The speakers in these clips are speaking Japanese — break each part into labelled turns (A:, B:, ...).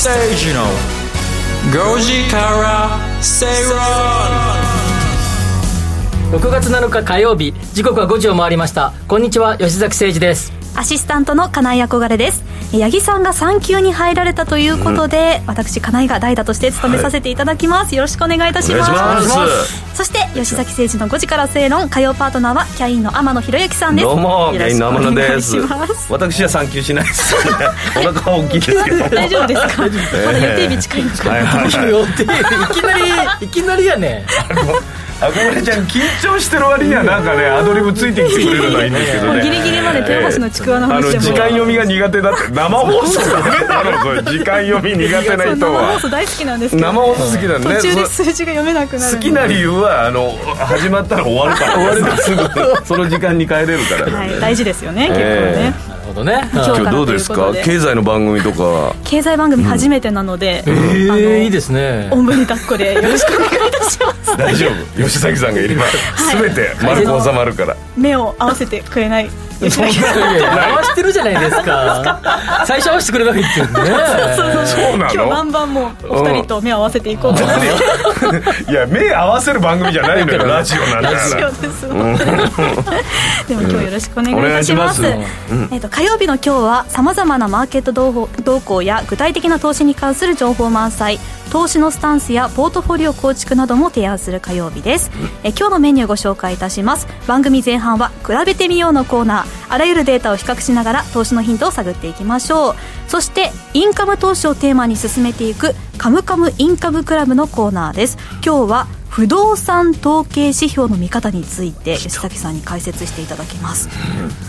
A: 吉崎誠二の5時から正論
B: 6月7日火曜日時刻は5時を回りました。こんにちは吉崎誠二です。
C: アシスタントの金井憧れです八木さんが産休に入られたということで、うん、私金井が代打として務めさせていただきます、はい、よろしくお願いいたします。そして吉崎誠二の5時から正論火曜パートナーはキャインの天野博之さんです。
D: どうもキャインの天野です。私は産休しないです。お腹は大きいですけど。
C: 大丈夫ですか、まだ予定日近いんですか、はいはいはい、
B: 予定いきなりいきなりやね
D: 憧れちゃん緊張してる割にはなんかねアドリブついてきてくれるのはいいんですけどね。
C: ギリギリまで豊橋のちくわの話
D: でも時間読みが苦手だって。生放送ダメだろそれ。時間読み苦手な人は。
C: 生放送大好きなんですけ
D: ど。生放送好きなんね
C: 途中で数字が読めなくなる
D: 好きな理由はあの始まったら終わるから。終わるすぐその時間に帰れるから。
C: はい大事ですよね結構ね
B: ほどね。
D: 今日どうですか？経済の番組とか。
C: 経済番組初めてなので、
B: うん、ええいいですね。
C: おんぶに抱っこでよろしくお願いいたします。
D: 大丈夫。吉崎さんがいれば全て丸く収まるから。
C: 目を合わせてくれない
B: そんな合わしてるじゃないですか。最初合わせてくれないけないね。
D: そうなの？
C: 今日バンバンもお二人と目を合わせていこう。と思って
D: いや目合わせる番組じゃないのよ。ラジオなんだ
C: ラジオです。でも今日よろしくお願いいたします。えっと火曜日の今日はさまざまなマーケット動向や具体的な投資に関する情報満載投資のスタンスやポートフォリオ構築なども提案する火曜日です。え今日のメニューご紹介いたします。番組前半は比べてみようのコーナーあらゆるデータを比較しながら投資のヒントを探っていきましょう。そしてインカム投資をテーマに進めていくカムカムインカムクラブのコーナーです。今日は不動産統計指標の見方について吉崎さんに解説していただきます、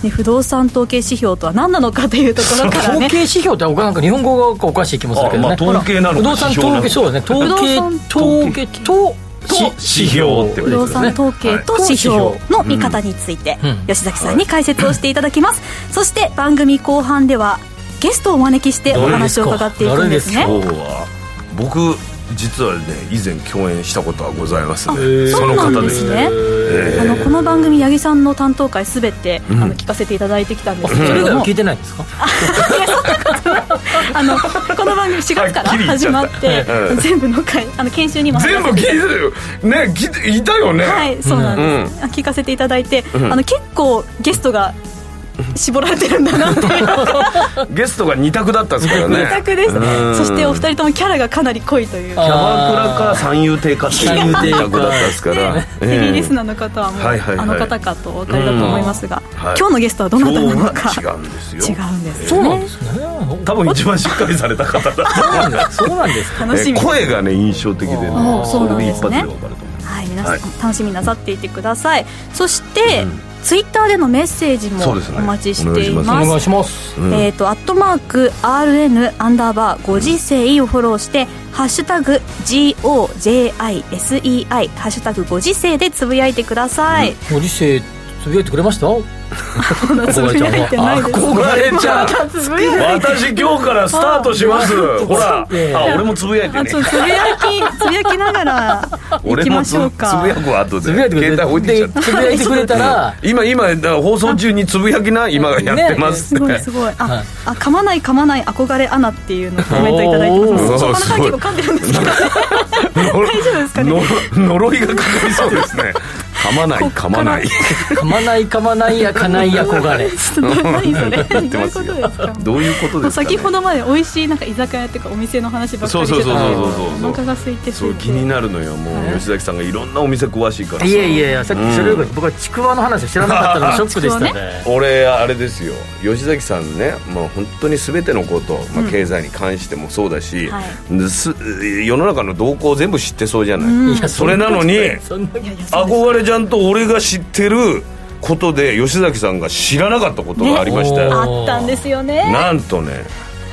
C: ね、不動産統計指標とは何なのかというところから、ね、
B: 統計指標ってなんか日本語がおかしい気もするけどね、
D: まあ、統計なの
B: 不動産統計そうですね。統計。統計と
D: 指標って
C: 不動産統計と指標の見方について、吉崎さんに解説をしていただきます、そして番組後半ではゲストをお招きしてお話を伺っていくんですね。
D: 僕実はね以前共演したことはございます
C: ね。その方ですね、あのこの番組八木さんの担当会すべて、あの聞かせていただいてきたんですけ
B: ど、うん、聞いてないんですか？
C: あのこの番組4月から始まって全部の回あの研修にも
D: 全部聞いてる。よねいたよね。
C: はいそうなんです、聞かせていただいて、あの結構ゲストが絞られてるんだなっていう。
D: ゲストが2択だったんですからね。
C: 2択ですそしてお二人ともキャラがかなり濃いという。キャ
D: バクラか三遊亭か。っていう2択だったんですか。ら
C: ヘビーリスナーの方はもう、あの方かとお分かりだと思いますが、今日のゲストはどなたなのか。
D: 違うんですよ。
C: 違うんです
B: そうなんですね。
D: 多分一番しっかりされた方だ
B: そうなんです。
C: 楽しみ
D: 声がね印象的でね。
C: そうなんですね。
D: はい
C: 皆さん楽しみなさっていてください。そしてツイッターでのメッセージもお待ちしています。
B: お願いします。
C: えっ、と、アットマーク、RN アンダーバー、ご時世をフォローして、ハッシュタグ、GOJISEI、ハッシュタグ、ご時世でつぶやいてください。
B: ご時世、つぶやいてくれました？
C: つぶやいてないです。憧
D: れちゃん。私今日からスタートします。ほら。あ俺もつぶやいてね。
C: つぶやきつぶやきながら行きましょうか。
D: つぶやくわ後で。携
B: 帯置いてつぶやいてくれたら。
D: 今今放送中につぶやきな今やってます。
C: すごいすごい。ああ噛まない噛まない憧れアナっていうのコメントいただいてます。そこから結構噛んでるんですけど 大丈夫ですかね？
D: 呪いがかかりそうですね噛まない 噛まない。
B: 噛まない噛まないやかないや憧れ
C: 何それ。どういうことですか？
D: どういうことですか、
C: 先ほどまで美味しいなんか居酒屋っていうかお店の話ばっかりしてたらお腹が空いて
D: そう気になるのよもう。吉崎さんがいろんなお店詳しいから
B: いやいやいやさっきそれより僕はちくわの話知らなかったのが ショックでしたね。
D: 俺あれですよ。吉崎さんねもう本当に全てのこと、まあ、経済に関してもそうだし、世の中の動向全部知ってそうじゃない、それなのに憧れちゃんと俺が知ってることで吉崎さんが知らなかったことがありました
C: あったんですよね。
D: なんとね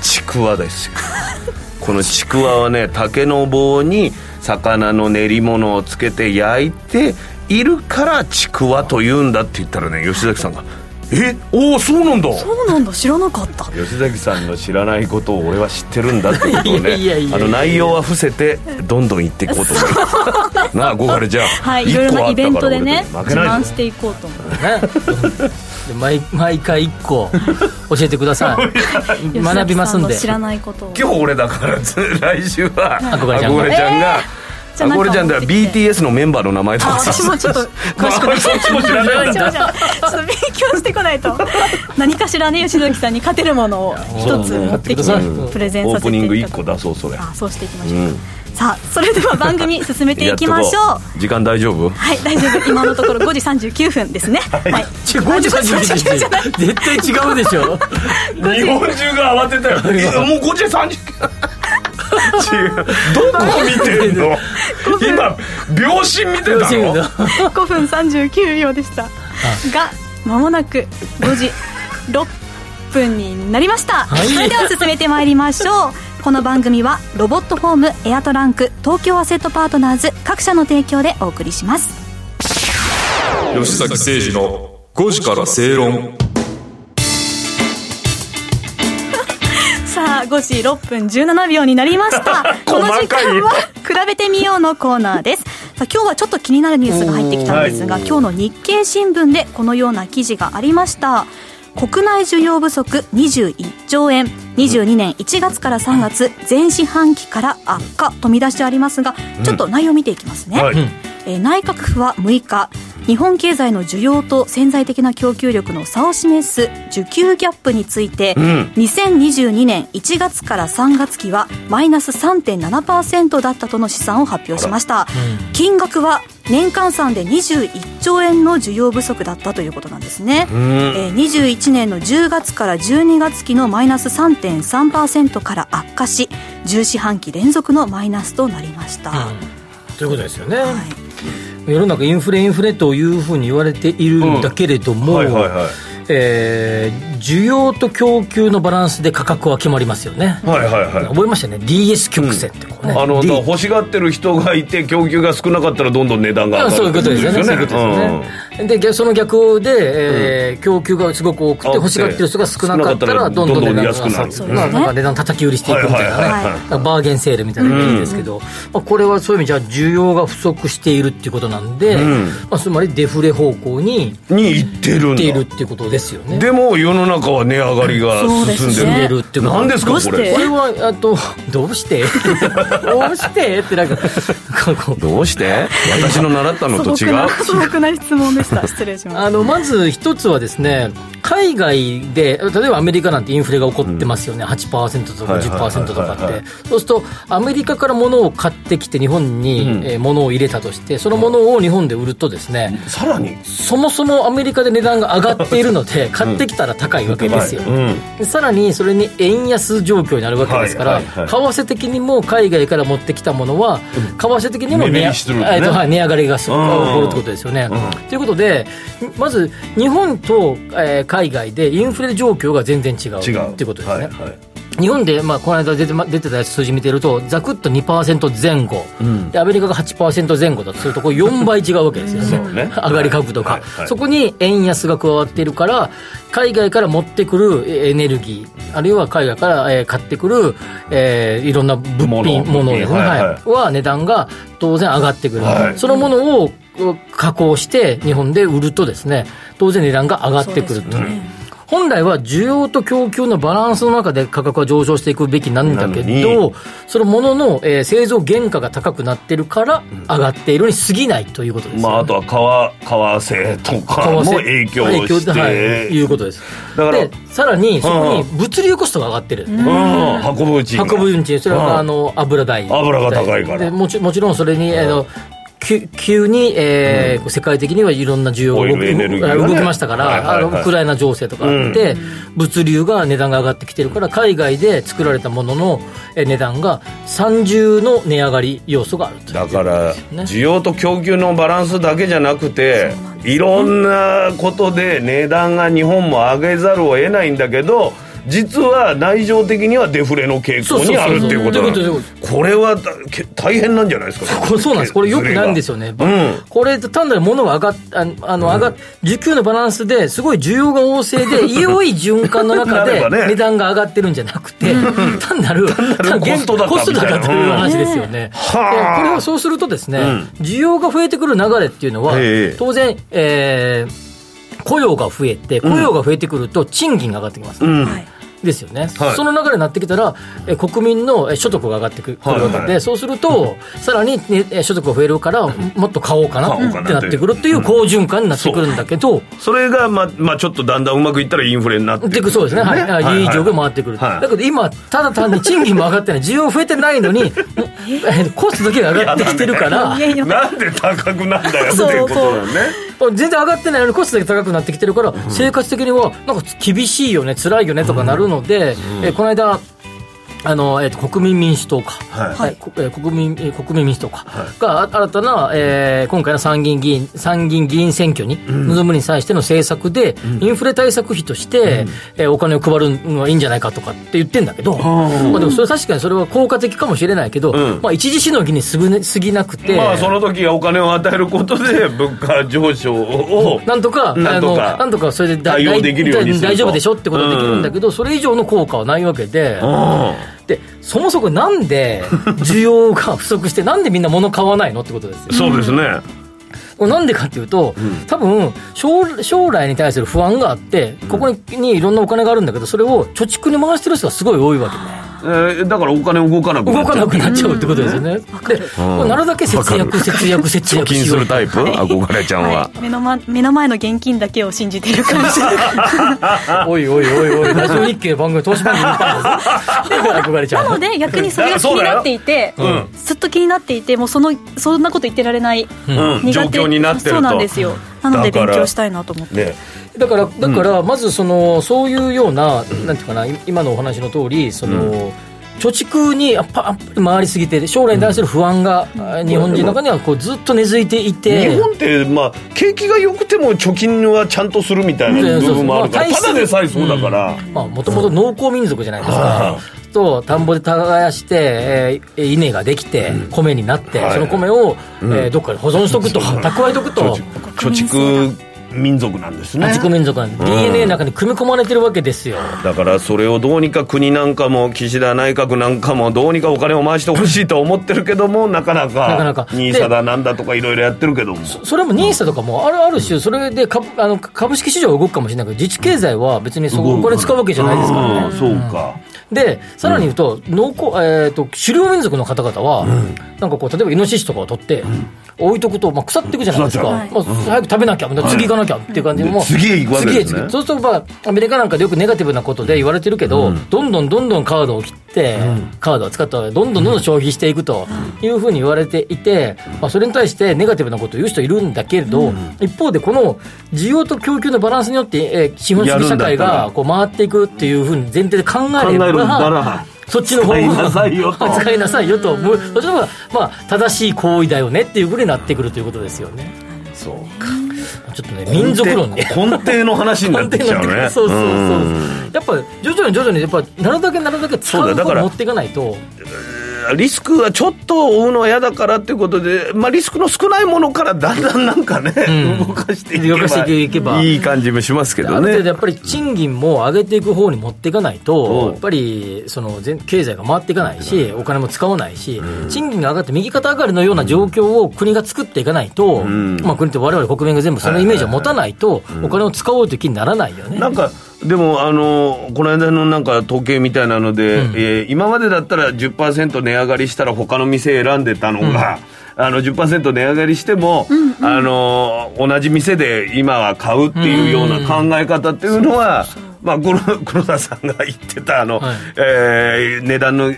D: ちくわですよ。このちくわはね竹の棒に魚の練り物をつけて焼いているからちくわというんだって言ったらね吉崎さんがえおおそうなんだ。
C: そうなんだ。知らなかった。
D: 吉崎さんの知らないことを俺は知ってるんだってことをねあの内容は伏せてどんどん言っていこうと。思いますなあゴーカルじゃあ。
C: はいいろいろなイベントでね自慢していこうと思う。
B: 毎毎回1個教えてください。学びますんで。
C: 知らないことを。
D: 今日俺だから来週は
B: 憧れちゃん
D: 憧れちゃんが、あこれちゃんだ BTS のメンバーの名前とか。
C: 私もちょっと 詳しくない。
D: そっちも知らないんだ
C: ちょっと勉強してこないと。何かしらね吉崎さんに勝てるものを一つ持ってきてプレゼンさせていただ
D: オープニング1個出そうそれ。
C: あそうしていきましょう、うん。さあそれでは番組進めていきましょ
D: う。時間大丈夫？
C: はい大丈夫。今のところ5時39分ですね。はい、はい、
B: 5時39分絶対違うでしょ。
D: 日本中が慌てたよ。もう5時39違う。どこ見てんの？今秒針見てたの
C: ？5分39秒でした。が間もなく5時6分になりました、はい、それでは進めてまいりましょう。この番組はロボットホームエアトランク東京アセットパートナーズ各社の提供でお送りします。
A: 吉崎誠二の5時から正論
C: 5時6分17秒になりました。この時間は比べてみようのコーナーです。さあ今日はちょっと気になるニュースが入ってきたんですが、今日の日経新聞でこのような記事がありました。国内需要不足21兆円。22年1月から3月前四半期から悪化と見出してありますがちょっと内容見ていきますね、うんはい、えー、内閣府は6日日本経済の需要と潜在的な供給力の差を示す需給ギャップについて、うん、2022年1月から3月期はマイナス3.7%だったとの試算を発表しました、うん、金額は年換算で21兆円の需要不足だったということなんですね、うん、えー、21年の10月から12月期のマイナス3.3%から悪化し10四半期連続のマイナスとなりました、うん、
B: ということですよね、はい世の中インフレインフレというふうに言われているんだけれども、はいはいはい。えー、需要と供給のバランスで価格は決まりますよね、
D: はいはいはい、
B: 覚えましたね？DS 曲線ってこうね、
D: うん、あの欲しがってる人がいて供給が少なかったらどんどん値段が上がる
B: そういうことですよね。そういうことですよね、でその逆で、えー、うん、供給がすごく多くて欲しがってる人が少なかったらどんどん値段が下がる、まあ、なんか値段叩き売りしていくみたいなね、バーゲンセールみたいなイメージですけど、うん、まあ、これはそういう意味じゃ需要が不足しているっていうことなんで、まあ、つまりデフレ方向に
D: にいってる
B: んだ。いっているっていうことですよね。
D: でも世の中は値上がりが進ん。でる,、
B: ね、るっていう
D: 何ですかこれ？
B: これはあとどうして？どうして？ってなんか
D: どうして？私の習ったのと違う？
C: 素朴な質問でした。失礼します。
B: あのまず一つはですね海外で例えばアメリカなんてインフレが起こってますよね、うん、8%とか10%とかって。そうするとアメリカから物を買ってきて日本に、うん、え物を入れたとしてその物を日本で売るとですね、
D: さらに？
B: そもそもアメリカで値段が上がっているので買ってきたら高いわけですよ、うん、さらにそれに円安状況になるわけですから、はいはいはい、為替的にも海外から持ってきたものは、為替的にも値,、ね、はい、値上がりが起こるってことですよね。ということでまず日本と、えー、海外でインフレ状況が全然違う違う。っていうことですね。はいはい日本で、まあ、この間出て出てた数字見てると、ざくっと2%前後、うん、でアメリカが8%前後だとすると、これ4倍違うわけですよね、ね。上がり株とか、はいはい、そこに円安が加わっているから、海外から持ってくるエネルギー、あるいは海外から、えー、買ってくる、えー、いろんな物品、ものですね、はいはい、は値段が当然上がってくる、はい、そのものを加工して日本で売るとですね、当然値段が上がってくると。本来は需要と供給のバランスの中で価格は上昇していくべきなんだけど、そのものの、えー、製造原価が高くなってるから上がっているに過ぎないということです、ね、
D: まあ、あとは為替とかも影響して、はい、
B: いうことです。だからさらにそこに物流コストが上がってる、
D: うん、運ぶ運賃
B: 運ぶ運賃それはあの油代。
D: 油が高いから。
B: もちもちろんそれに、あの急に、えー、うん、世界的にはいろんな需要が動き,、ね、動きましたから、はいはいはい、ウクライナ情勢とかあって、うん、物流が値段が上がってきてるから、海外で作られたものの値段が三重の値上がり要素がある
D: だから、需要と供給のバランスだけじゃなくて、いろんなことで値段が日本も上げざるを得ないんだけど、実は内情的にはデフレの傾向にあるっていうことなんですこれは大変なんじゃないですか？
B: そうなんです。これよくないんですよね、うん、これ単なる物が上がっああの上が、うん、需給のバランスですごい需要が旺盛で 良い循環の中で値段が上がってるんじゃなくて、単なる
D: コストだ
B: コストだったという話ですよね、これはそうするとですね、需要が増えてくる流れっていうのは当然、えー雇用が増えて、雇用が増えてくると、賃金が上がってきます。うんですよね、はい、その流れになってきたら、え国民の所得が上がってくるわけで、はい。はい、そうすると、さらに、ね、所得が増えるから、もっと買おうかなってなってくるっていう好循環になってくるんだけど、
D: それが、まあまあ、ちょっとだんだんうまくいったらインフレになってく
B: る、そうですね、はい。はい、いい状況回ってくる、だけど今、ただ単に賃金も上がってない、需要増えてないのに、コストだけが上がってきてるから、
D: なんで高くなんだよっていうことね。
B: 全然上がってないのにコストだけ高くなってきてるから、生活的にはなんか厳しいよね辛いよねとかなるので、えこの間あの、えっ、ー、と、国民民主党か。はい。はい、国民、国民民主党か。はい、が、新たな、えー、今回の参議院議員、参議院議員選挙に臨むに際しての政策で、うん、インフレ対策費として、うん、えー、お金を配るのはいいんじゃないかとかって言ってんだけど、うん、まあでもそれ確かにそれは効果的かもしれないけど、うん、まあ一時しのぎにすぐ、ね、過ぎなくて。
D: まあその時お金を与えることで、物価上昇を。
B: なんとか、
D: なんとか、
B: なんとかそれで大丈夫でしょってことができるんだけど、それ以上の効果はないわけで、でそもそもなんで需要が不足してなんでみんな物買わないのってことですよ。
D: そうですね。
B: なんでかっていうと、うん、多分将将来に対する不安があってここにいろんなお金があるんだけどそれを貯蓄に回してる人がすごい多いわけね
D: えー、だからお金動かなく
B: なっちゃう。動かなくなっちゃうってことですよね、で、なるだけ節約節約節約
D: 貯金するタイプ、憧れちゃんは、
C: 目の前目の前の現金だけを信じている感じ
B: おいおいおいおい。ラジオ日経番組投資番組に行ったんです憧れちゃ
C: んなので逆にそれが気になっていて、ずっと気になっていてもうそのそんなこと言ってられない、
D: 状況になってると。
C: そうなんですよ。なので勉強したいなと思って。
B: だから、だからまずその、そういうような、なんていうかな、今のお話の通り、その、貯蓄にやっぱ回りすぎて将来に対する不安が日本人の中にはこうずっと根付いていて。
D: 日本って、まあ、景気が良くても貯金はちゃんとするみたいな部分もあるから、ただでさえそうだから。
B: もともと農耕民族じゃないですか、と田んぼで耕して、えー、稲ができて、米になって、その米を、えー、どっかで保存しとくと蓄えとくと。
D: 貯蓄民族なんですね。
B: 自己民族なん DNA の中に組み込まれてるわけですよ。
D: だからそれをどうにか国なんかも岸田内閣なんかもどうにかお金を回してほしいと思ってるけどもなかなかなかなか。NISA だなんだとかいろいろやってるけども。
B: それも NISA とかもあるある種それで株あの株式市場動くかもしれないけど自治経済は別にそこお金使うわけじゃないですからね、
D: うん、そうか、
B: でさらに言うと,、農耕えーと、狩猟民族の方々は、なんかこう例えばイノシシとかを取って、置いとくと、まあ、腐っていくじゃないですか、まあ、早く食べなきゃ、次行かなきゃっていう感じで、も
D: 次へ行くわけですね。
B: そうすると、まあ、アメリカなんかでよくネガティブなことで言われてるけど、どんどんどんどんカードを切って、カードを使ったどんどんどんどん消費していくというふうに言われていて、まあ、それに対してネガティブなことを言う人いるんだけれど、一方でこの需要と供給のバランスによって、えー、資本主義社会がこう回っていくっていうふうに前提で考えればそっちの方が使いなさいよと。使いなさいよと。そっちの方が、まあ、正しい行為だよねっていうふうになってくるということですよね。
D: そうか。
B: ちょっとね民族論
D: ね根底の話になってきちゃうね。
B: そうそうそう、やっぱ徐々に徐々にやっぱなるだけなるだけ使う方持っていかないと
D: リスクはちょっと負うのは嫌だからっていうことで、まあ、リスクの少ないものからだんだんなんかね、うん、動かしていけば。いい感じもしますけどね。
B: やっぱり賃金も上げていく方に持っていかないと、やっぱりその経済が回っていかないし、お金も使わないし、賃金が上がって右肩上がりのような状況を国が作っていかないと、まあ、国ってわれわれ国民が全部そのイメージを持たないと、お金を使おうという気にならないよね。
D: なんかでも、あのこの間のなんか統計みたいなので、うん、えー、今までだったら10%値上がりしたら他の店選んでたのが、うん、あの10%値上がりしても、うんうん、あの同じ店で今は買うっていうような考え方っていうのは、まあ、黒 黒田さんが言ってたあの、はい、えー、値段の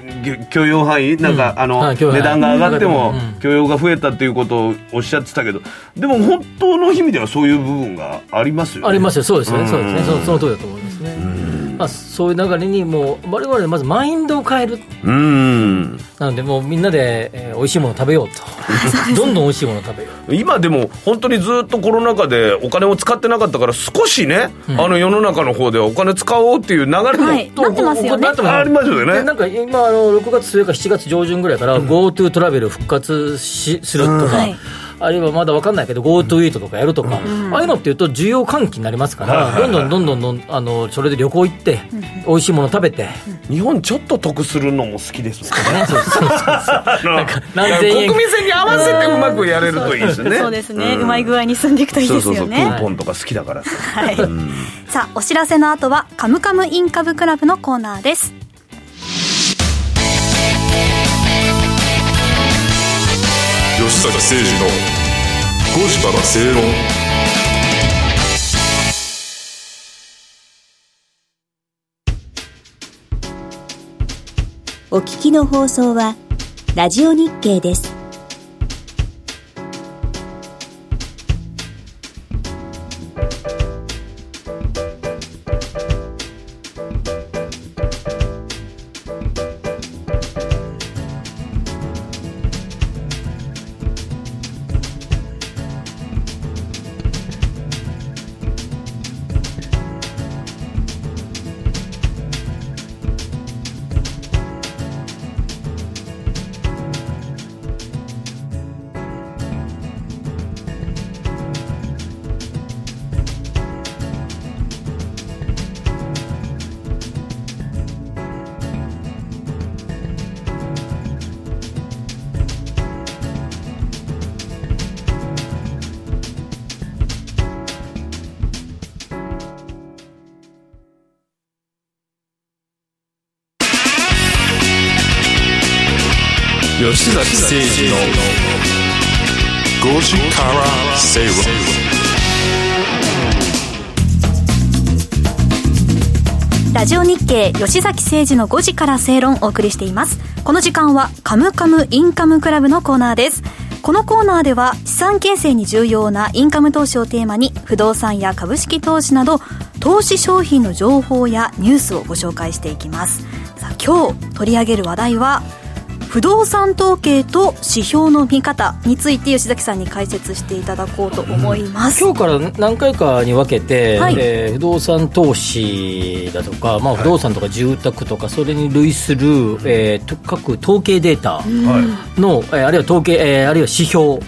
D: 許容範囲なんか、うん、あの、はい、値段が上がっても許容が増えたっていうことをおっしゃってたけどでも本当の意味ではそういう部分がありますよね。
B: ありますよ。そうですね、そうですね。そその通りだと思いますね、まあ、そういう流れにもう我々まずマインドを変える。うん。なのでもうみんなで、えー、美味しいもの食べようと。どんどん美味しいもの食べよ
D: う今でも本当にずっとコロナ禍でお金を使ってなかったから少しね、うん、あの世の中の方ではお金使おうっていう流れも、はい、
C: なってますよね。
D: ありますよね。
B: なんか今あの6月末か7月上旬ぐらいから GoTo、うん、トラベル復活しするとか、はいあるいはまだ分かんないけど GoTo イートとかやるとか、ああいうのっていうと需要喚起になりますから、どんどんどんどんどんあのそれで旅行行って、美味しいもの食べて、
D: 日本ちょっと得するのも好きですもんね。そうそうそうなんか何千円国民性に合わせてうまくやれるといいですね。
C: そうですね、うまい具合に進んでいくといいですよね。そうそう
D: そう。クーポンとか好きだから。はい、
C: さあお知らせの後は「カムカムインカブクラブ」のコーナーです
E: 坂誠二の5時から正論
F: お聞きの放送はラジオ日経です。
E: 吉崎誠二の5時から正論
C: をお送りしています。この時間はカムカムインカムクラブのコーナーです。このコーナーでは資産形成に重要なインカム投資をテーマに不動産や株式投資など投資商品の情報やニュースをご紹介していきます。さあ今日取り上げる話題は不動産統計と指標の見方について吉崎さんに解説していただこうと思います、
B: うん、今日から何回かに分けて、はい、えー、不動産投資だとか、まあ、不動産とか住宅とか、それに類する、えー、各統計データの、はい、えー、あるいは統計、えー、あるいは指標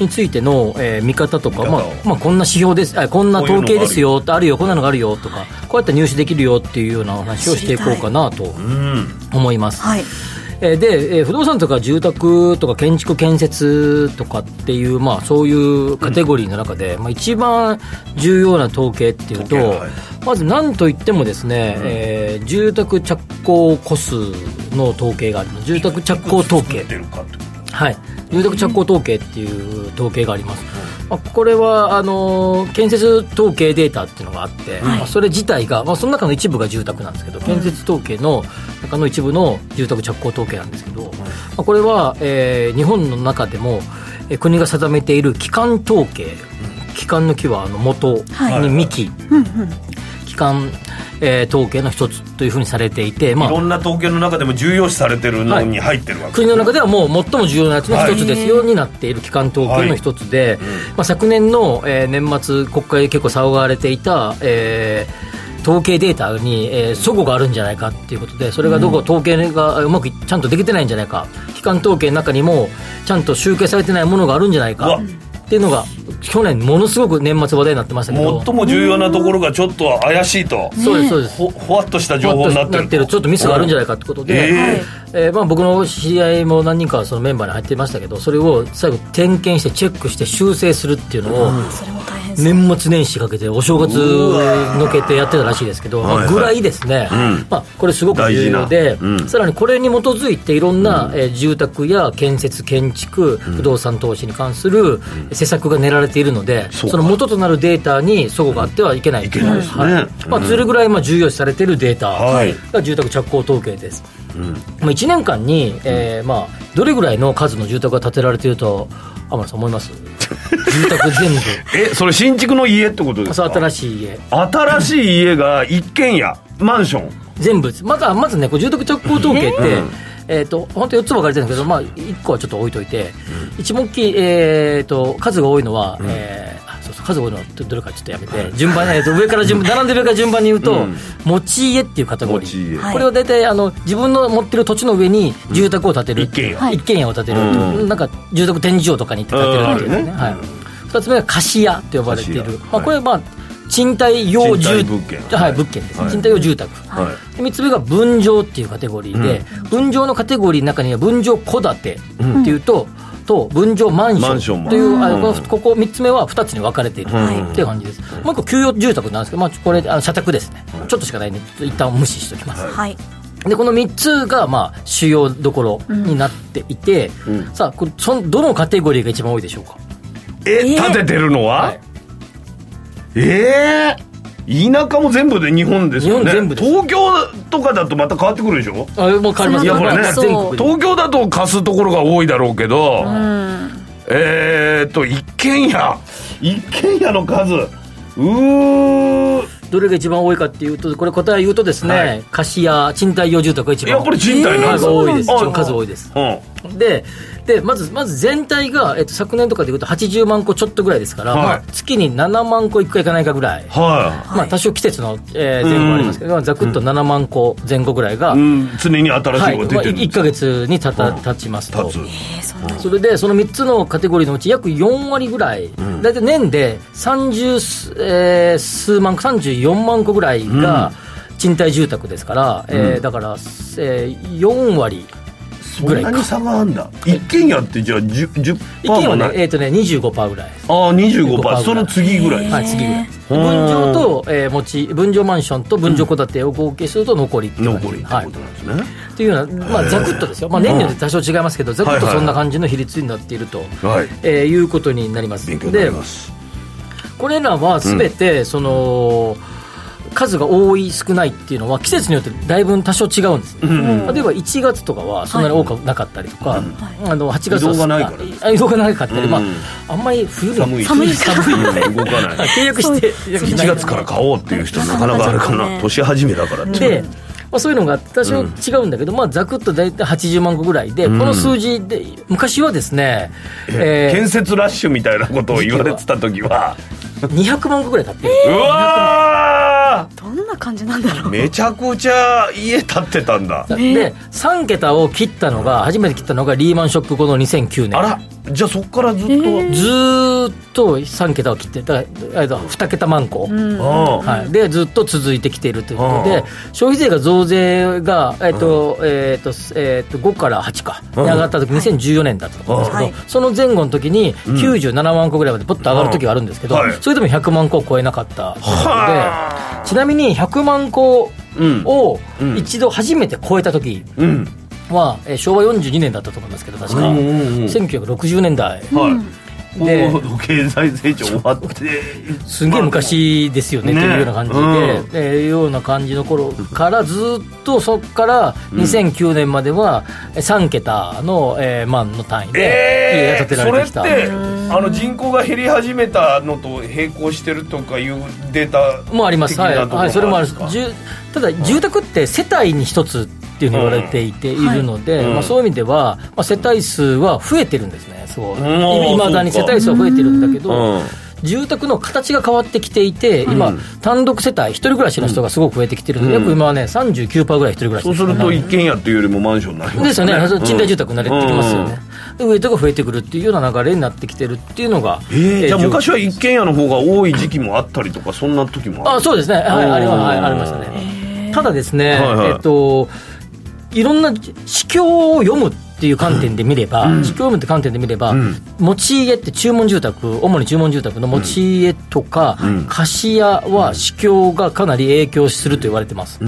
B: についての、えー、見方とか、まあまあ、こんな指標ですあこんな統計ですよあるよこんなのがあるよとかこうやって入手できるよっていうような話をしていこうかなと思います。はい。えで、え不動産とか住宅とか建築建設とかっていう、まあ、そういうカテゴリーの中で、うん、まあ、一番重要な統計っていうと、はい、まず何といってもですね、うん、えー、住宅着工戸数の統計があります。住宅着工統計。はい住宅着工統計っていう統計があります、まあ、これはあの建設統計データっていうのがあって、はい、まあ、それ自体が、まあ、その中の一部が住宅なんですけど建設統計の中の一部の住宅着工統計なんですけど、まあ、これは、えー、日本の中でも、えー、国が定めている基幹統計、基幹の木はあの元に幹、基幹えー、統計の一つというふうにされていて、
D: まあ、いろんな統計の中でも重要視されてるのに入ってるわけ、はい、
B: 国の中ではもう最も重要なやつの一つですよ、になっている機関統計の一つで、はい、まあ、昨年の、えー、年末国会で結構騒がれていた、えー、統計データに、えー、齟齬があるんじゃないかっていうことで、それがどこ、統計がうまくちゃんとできてないんじゃないか、機関統計の中にも、ちゃんと集計されてないものがあるんじゃないか。っていうのが去年ものすごく年末話題になってましたけど。
D: 最も重要なところがちょっと怪しいと、
B: そうですそうです。ほ
D: ほわっとした情報になってる。
B: るちょっとミスがあるんじゃないかってことで、えー、えー、まあ、僕の知り合いも何人かそのメンバーに入ってましたけどそれを最後点検してチェックして修正するっていうのを、年末年始かけてお正月のけてやってたらしいですけど、まあ、ぐらいですね、まあ、これすごく重要で、うん、さらにこれに基づいていろんな、えー、住宅や建設建築不動産投資に関する施策が練られているので、その元となるデータに齟齬があってはいけない。という、ね。はい、まあ、それぐらいまあ重要視されているデータが住宅着工統計です。うん、まあ、1年間に、えーまあ、どれぐらいの数の住宅が建てられていると天野さん思います？住宅全部。
D: えそれ新築の家ってことですか？
B: 新しい家。
D: 新しい家が一軒家マンション？
B: 全部まずまずねこう住宅着工統計って、えーと、本当4つ分かれてるんですけど、まあ、1個はちょっと置いといて、うん、一番大きい、えーと、数が多いのは、うん、え数多いのどれかちょっとやめて、順番、えー、と上から順並んでる上から順番に言うと、持ち家っていうカテゴリー、これは大体あの自分の持ってる土地の上に住宅を建てる、
D: 一軒
B: 家。一軒家を建てる、なんか住宅展示場とかに行って建てるっていうね、はい、2つ目は貸家と呼ばれている、まあ、これはまあ賃貸用住
D: 物件。
B: はい物件です、賃貸用住宅、はい、3つ目が分譲っていうカテゴリーで、分譲のカテゴリーの中には分譲戸建てっていうと、と分譲マンションという、あのここ3つ目は2つに分かれているっていう感じです、もう一個給与住宅なんですけど、まあ、これあの社宅ですね、ちょっとしかないんで一旦無視しておきます、はい。でこの3つがまあ主要どころになっていて、さあこれそのどのカテゴリーが一番多いでしょうか？
D: え建ててるのは、はい。ええー、田舎も全部で日本ですよね。東京とかだとまた変わってくるでしょ？
B: あもう変わります。いやこれね。
D: 東京だと貸すところが多いだろうけど、うん、えー、っと一軒家。一軒家の数。うー。
B: どれが一番多いかっていうとこれ答え言うとですね、はい、貸家賃貸用住宅が一番
D: いやこれ賃貸
B: の数多いです。一番数多いです、うん、ででまずまず全体が、えっと、昨年とかでいうと80万個ちょっとぐらいですから、はい、まあ、月に7万個いくかいかないかぐらい、はい。まあ、多少季節の、えー、前後ありますけど、うん、ざくっと7万個前後ぐらいが、うん、
D: 常に新しいのが出てる、はいまあ、1
B: か月にたた経ちますと、それでその3つのカテゴリーのうち約4割ぐらい、大体年で30、えー、数万個34万個ぐらいが賃貸住宅ですから、うん、えー、だから、えー、4割
D: ぐらいそんなに差があるんだ。一軒家ってじゃあ 10%, 10%
B: 一軒家はねえっ、ー、とね25%ぐらい。
D: ああ25%その次ぐらい。
B: はい次ぐらい。分譲と、えー、持ち分譲マンションと分譲戸建てを合計すると残りって
D: いう残りってことなんですね、はい、
B: っていうようなまあざくっとですよ、まあ、年によって多少違いますけどざくっとそんな感じの比率になっていると、はい、えー、いうことになります。
D: 勉強になります。
B: これらはすべて、その、うん数が多い少ないっていうのは季節によってだいぶ多少違うんです、うん、例えば1月とかはそんなに多くなかったりとか、はい、あの8月は移動がないから。移動がなかったり、うん、まあ、あんまり冬
D: 寒い
B: 寒い寒
D: い動かない
B: 契約して
D: 1月から買おうっていう人なかなかあれかな、年始めだからって
B: でまあ、そういうのが多少違うんだけど、うん、まあ、ざくっと大体80万個ぐらいで、この数字で、昔はですね、
D: えー、建設ラッシュみたいなことを言われてた時は、
B: 200万個ぐらい建ってる、
D: えー、うわ
C: どんな感じなんだろう。
D: めちゃくちゃ家建ってたんだ
B: で3桁を切ったのが初めて切ったのがリーマンショック後の2009年
D: あらじゃあそこからずっと、え
B: ー、ずっと3桁を切ってだから2桁万個、うん、はい、でずっと続いてきているということで消費税が増税が、えーとえーとえー、と5から8かに上がった時2014年だったと思うんですけど、その前後の時に97万個ぐらいまでポッと上がる時があるんですけど、それでも100万個を超えなかったのでちなみに100万個を一度初めて超えた時、うんは、えー、昭和42年だったと思いますけど確か、うんうんうん、1960年代、はい
D: で経済成長終わって
B: すげえ昔ですよねね。というような感じで、うん、えー、ような感じの頃からずっとそこから2009年までは3桁の、えー、万の単位で家が建てられてきた、
D: えー、それってあの人口が減り始めたのと並行してるとかいうデータ
B: もあります。はい、はい、それもある。ただ住宅って世帯に一つっていうふうに言われていているので、まあ、そういう意味では、まあ、世帯数は増えてるんですねすごいいまだに世帯数は増えてるんだけど、住宅の形が変わってきていて、今、単独世帯、一人暮らしの人がすごく増えてきてるんで、約今はね、39%ぐらい一人暮らし
D: そうすると、一軒家っていうよりもマンションになりますよね。
B: ですよね、賃貸住宅になれてきますよね。でウエイトが増えてくるっていうような流れになってきてるっていうのが、
D: えー、じゃあ昔は一軒家の方が多い時期もあったりとかそんな時も
B: あそうですねはいあり,、ましたねただですね、えっといろんな市況を読むっていう観点で見れば、市況読むって観点で見れば、持ち家って注文住宅、主に注文住宅の持ち家とか、貸家は市況がかなり影響すると言われてます。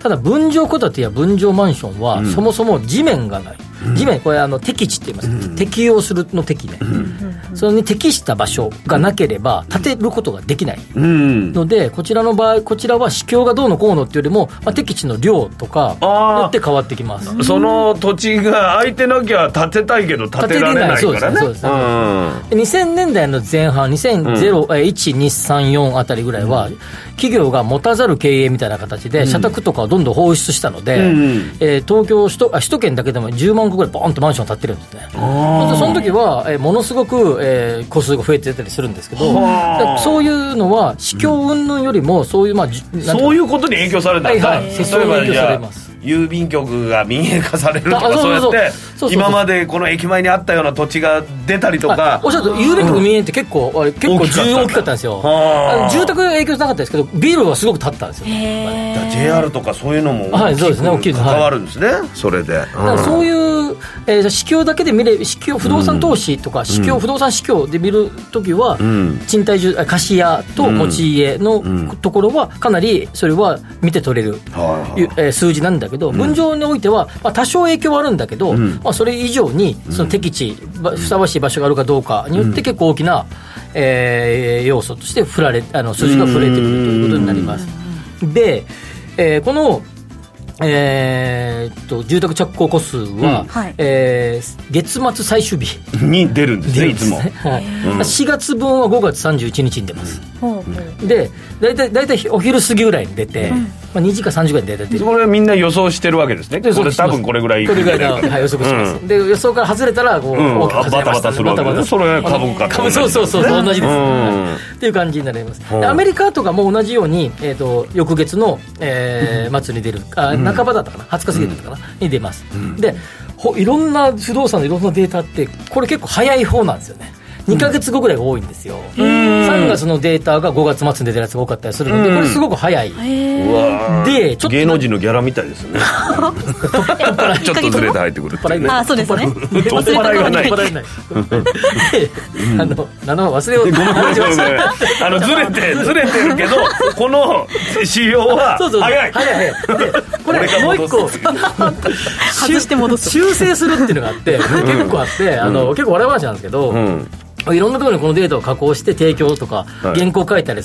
B: ただ、分譲戸建てや分譲マンションは、そもそも地面がない。地面、これあの適地って言います、うん、適用するの適ね、うん、それに適した場所がなければ建てることができない。ので、こちらの場合こちらは市況がどうのこうのっていうよりも、まあ、適地の量とかによって変わってきます。
D: その土地が空いてなきゃ建てたいけど建てられないからね。そうです。ね、うん、
B: 2000年代の前半20011234あたりぐらいは、企業が持たざる経営みたいな形で社宅とかをどんどん放出したので、うん、えー、東京首都あ首都圏だけでも10万個ぐらいボーンとマンション建ってるんですね。その時は、えー、ものすごく、えー、個数が増えてたりするんですけどそういうのは市況云々よりもそういうまあ
D: そういうことに影響されたんだ、はいはい、
B: 例えばじゃあ
D: 郵便局が民営化されるとかそうやって今までこの駅前にあったような土地が出たりとか。
B: おっしゃると郵便局民営って結構、結構重要大きかったんですよ。住宅影響なかったですけどビルはすごく建ったんですよ。
D: JR とかそういうのも
B: はいそうですね。大きい
D: 関わるんですね、それで、
B: そういう、えー、市況だけで見れ市況不動産投資とか、市況不動産市況で見るときは、賃貸住貸家と持ち家のところはかなりそれは見て取れる、え数字なんだけど、分譲においては、まあ、多少影響はあるんだけど、まあ、それ以上にその適地、ふさわしい場所があるかどうかによって結構大きな、えー、要素として振られあの数字が触れてくるということになります。で、えー、このえー、と住宅着工戸数は、うん。えー、月末最終日。
D: に出るんですね、いつも、はい。
B: 4月分は5月31日に出ます、うん、で大体大体お昼過ぎぐらいに出て、うん、まあ、2時か3時ぐらいに出て
D: これはみんな予想してるわけですね。これ多分これぐらい。
B: これぐらいの、はい、予測します、うん、で予想から外れたらこう、うん、大きく
D: バタバタするわけですそれ株価
B: とそうそうそう、同じです、っていう感じになります。アメリカとかも同じように、えー、と翌月の、えー、末に出るあ半ばだったかな？20日過ぎだったかな、に出ます、でいろんな不動産のいろんなデータってこれ結構早い方なんですよね2か月後ぐらいが多いんですよ、うん、3月のデータが5月末に出てるやつが多かったりするので、これすごく早い、
D: でちょっと芸能人のギャラみたいですね。ちょっとずれて入ってくるっていう。ね
C: あそうですね。取っ
D: 払いがない。
B: あの名前忘れよう
D: あのずれてずれてるけどこの仕様は早い。
B: 早いこれもう一個
C: 外して戻す。
B: 修正するっていうのがあって結構あってあの結構笑い話なんですけどいろんなところにこのデータを加工して提供とか、原稿書いたり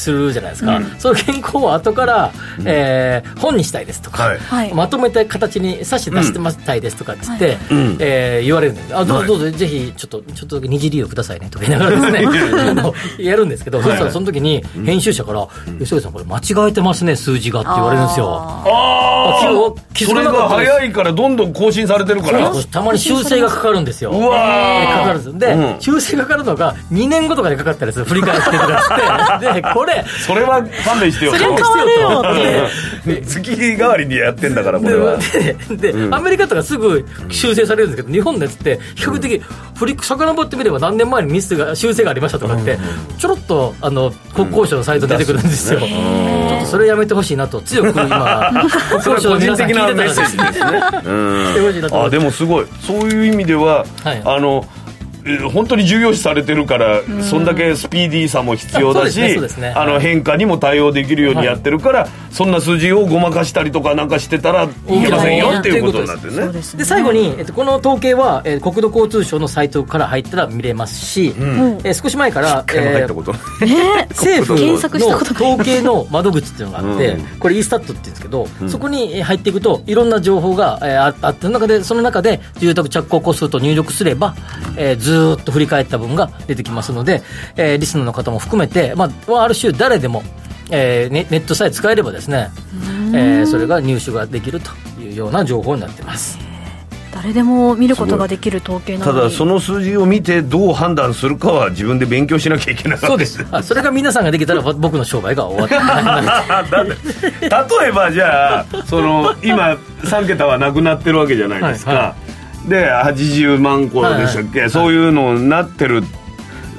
B: するじゃないですか、うん、その原稿を後から、うん、えー、本にしたいですとか、はい、まとめた形にさして出してましたいですとかっつって、うん、えー、言われるんです。あどうぞどうぞぜひちょっとちょっとだけ二次利用くださいねとか言いながらですね。やるんですけど、はい、そしたらその時に編集者から「吉岡さんこれ間違えてますね数字が」って言われるんですよ。
D: ああそれが早いからどんどん更新されてるから。
B: たまに修正がかかるんですよ。
D: うわ
B: かかるんですで、修正がかかるのが2年後とかでかかったりする振り返ってとかって。でこれ
D: それは勘弁してよ。
C: それは変わるよって。
D: 月代わりにやってんだからこれは。
B: で、うん、アメリカとかすぐ修正されるんですけど日本のやつって比較的振り遡ってみれば何年前にミスが修正がありましたとかってちょろっとあの国交省のサイト出てくるんですよ、ちょっとそれやめてほしいなと強く今
D: 国交省の皆さん聞いてたんですね。あでもすごい。そういう意味では、はい、あの本当に重要視されてるから、そんだけスピーディーさも必要だし、あの変化にも対応できるようにやってるから、そんな数字をごまかしたりとかなんかしてたらいけませんよっていうことになってるね。
B: で最後に、えっと、この統計は、えー、国土交通省のサイトから入ったら見れますし、うん、えー、少し前から、
D: えー、
B: 政府の統計の窓口っていうのがあって、これ e スタットって言うんですけど、そこに入っていくといろんな情報が、えー、あって中でその中で住宅着工戸数と入力すれば、えー、ずずっと振り返った分が出てきますので、えー、リスナーの方も含めて、まあ、ある種誰でも、えー、ネネットさえ使えればですね、えー、それが入手ができるというような情報になってます。
C: 誰でも見ることができる統計
D: ただその数字を見てどう判断するかは自分で勉強しなきゃいけない
B: そうです。あそれが皆さんができたら 僕の商売が終わった
D: 例えばじゃあその今3桁はなくなってるわけじゃないですか、はいはいで80万個でしたっけ、はい、そういうのになってる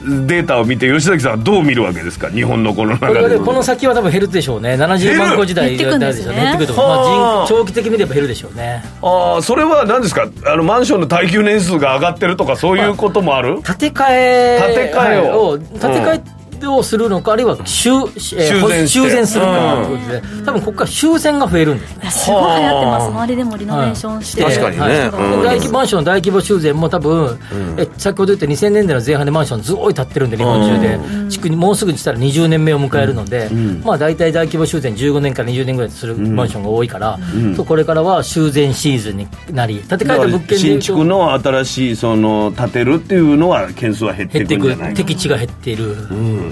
D: データを見て吉崎さんはどう見るわけですか？日本のこの
B: 中で。この先は多分減るでしょうね。70万個時代
C: 減ってくでしょう。ね
B: まあ、長期的に見れば減るでしょうね。
D: ああそれは何ですか？あのマンションの耐久年数が上がってるとかそういうこともある、
B: 建て替え
D: 建て替えを、
B: 建て替えをするのかあるいは修,、えー、修繕するか。ということで、多分ここから修繕が増えるんで。すね
C: すごい流行ってます。周りでもリノベーションして、
D: 確かにね、
B: 大規模マンションの大規模修繕も多分、え先ほど言った2000年代の前半でマンションずっと立ってるんで日本中で、地区にもうすぐにしたら20年目を迎えるので、まあ大体大規模修繕15年から20年ぐらいするマンションが多いから、とこれからは修繕シーズンになり。建て替えた物件で
D: 新築の新しいその建てるっていうのは件数は減っていくんじゃないか
B: 敵地が減っている、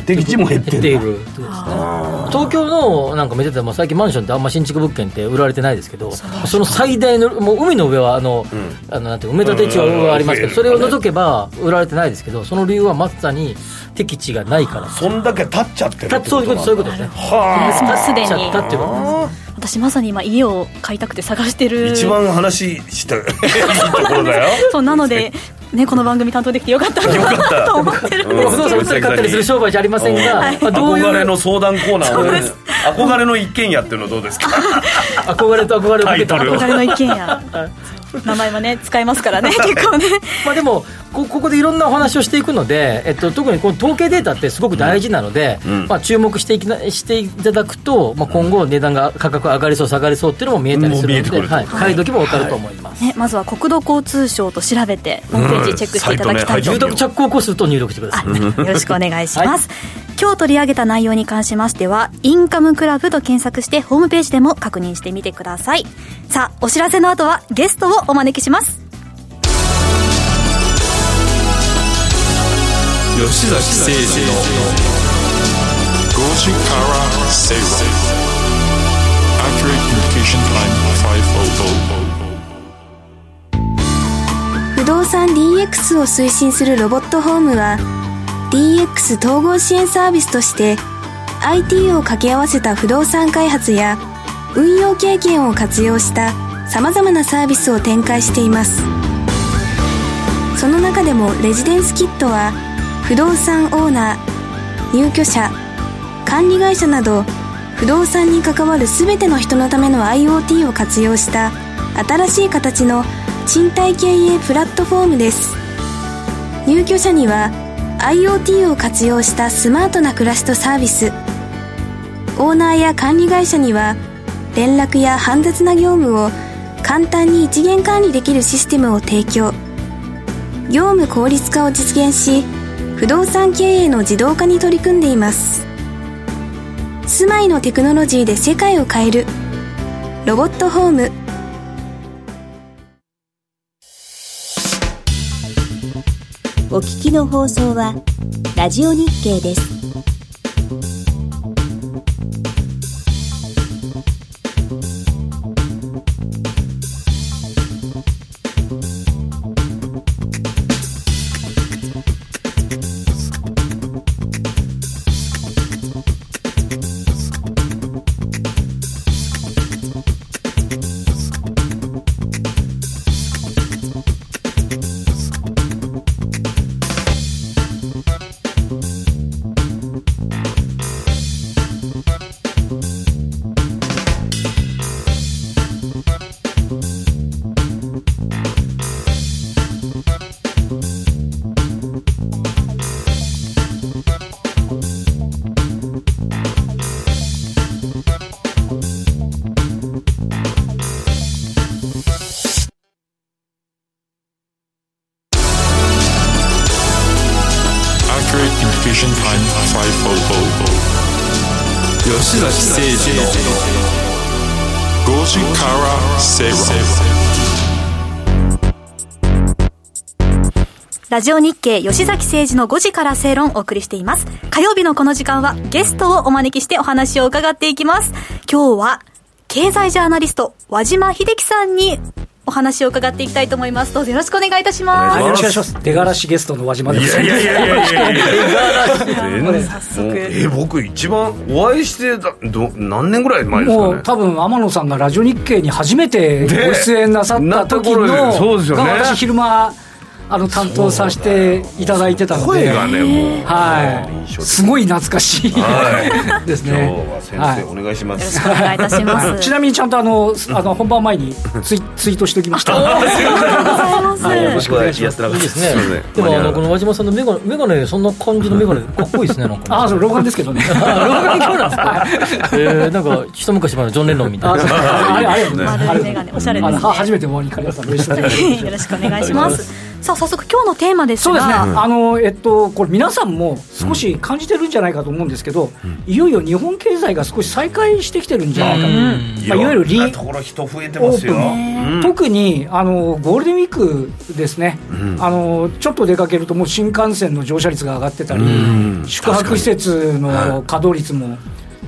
D: 敵地も減って
B: いる東京のなんか見てても最近マンションってあんま新築物件って売られてないですけどその最大のもう海の上はあの、うん、あのなんて埋め立て地はありますけどそれを除けば売られてないですけどその理由はまさに敵地がないから。
D: そんだけ立っちゃってる
B: そういうことそういうことですね。は
C: あ。すでに。
B: ったっていうこと。
C: 私まさに今家を買いたくて探してる。
D: 一番話したい いところだよ。
C: そうなのでね、この番組担当できてよかったなと思ってるんです
B: けど。不動産売ったりする商売じゃありませんが、はい、
D: 憧れの相談コーナーを、ね、憧れの一軒家っていうのはどうですか？
B: 憧れと憧れをかけた
C: 憧れの一軒家名前はね使えますからね 結構ね。
B: まあでもこここでいろんなお話をしていくので、えっと、特にこの統計データってすごく大事なので、うん、まあ、注目していきなしていただくと、まあ、今後値段が価格上がりそう下がりそうっていうのも見えたりするので、はい、買い時も分かると思います、
C: はい、ね、まずは国土交通省と調べてホームページチェックしていただきたいと、
B: 住宅着工個数と入力してください。よ
C: ろしくお願いします、はい、今日取り上げた内容に関しましてはインカムクラブと検索してホームページでも確認してみてください。さあお知らせの後はゲストをお招きします。
E: 吉崎誠二の5時から正論 Accurate Communication
G: Time 500不動産 DX を推進するロボットホームは DX 統合支援サービスとして IT を掛け合わせた不動産開発や運用経験を活用したさまざまなサービスを展開しています。その中でもレジデンスキットは不動産オーナー入居者管理会社など不動産に関わる全ての人のための IoT を活用した新しい形の賃貸経営プラットフォームです。入居者には IoT を活用したスマートな暮らしとサービス。オーナーや管理会社には連絡や煩雑な業務を簡単に一元管理できるシステムを提供。業務効率化を実現し不動産経営の自動化に取り組んでいます。住まいのテクノロジーで世界を変える。ロボットホーム。
F: お聞きの放送はラジオ日経です。
C: ラジオ日経吉崎誠二の5時から正論をお送りしています。火曜日のこの時間はゲストをお招きしてお話を伺っていきます。今日は経済ジャーナリスト和島秀樹さんにお話を伺っていきたいと思います。どうぞよろしくお願いいたします。
B: よろしくお願いします。出がらしゲストの和島です。いやいやいやいやい
D: や早速。え、僕一番お会いしてた、ど、何年ぐらい前ですかね？もう
B: 多分天野さんがラジオ日経に初めてご出演なさった時の、
D: そうですよね。
B: 私昼間、あの担当させていただいてたので。
D: 声がねもう。
B: はい。すごい懐かしい、はい、ですね。
D: 今日は先生、お願いします。
C: お願いいたします、
B: ちなみにちゃんとあのあの本番前にツイツイートしておきました。
C: ありがとうございます、はい、
D: よろしくお願いします。いい
B: ですね。でもあのこの和島さんのメガネメガネそんな感じのメガネかっこいいですねなんか。ああそう老眼ですけどね。老眼鏡なんですか？えー、なんか一昔前のジョン・レノンみたいな。
C: あれあれ丸いメガネおしゃれですね。
B: 初めてお会いにかりました。よ
C: ろしくお願いしますさあ早速今日のテーマです
H: が。そうですね、あのえっとこれ皆さんも少し感じてるんじゃないかと思うんですけど、いよいよ日本経済が少し再開してきてるんじゃないかと、まあ、いわゆるリ
D: ところ人増えてますよ、
H: 特にあのゴールデンウィークですね、あのちょっと出かけるともう新幹線の乗車率が上がってたり、宿泊施設の稼働率も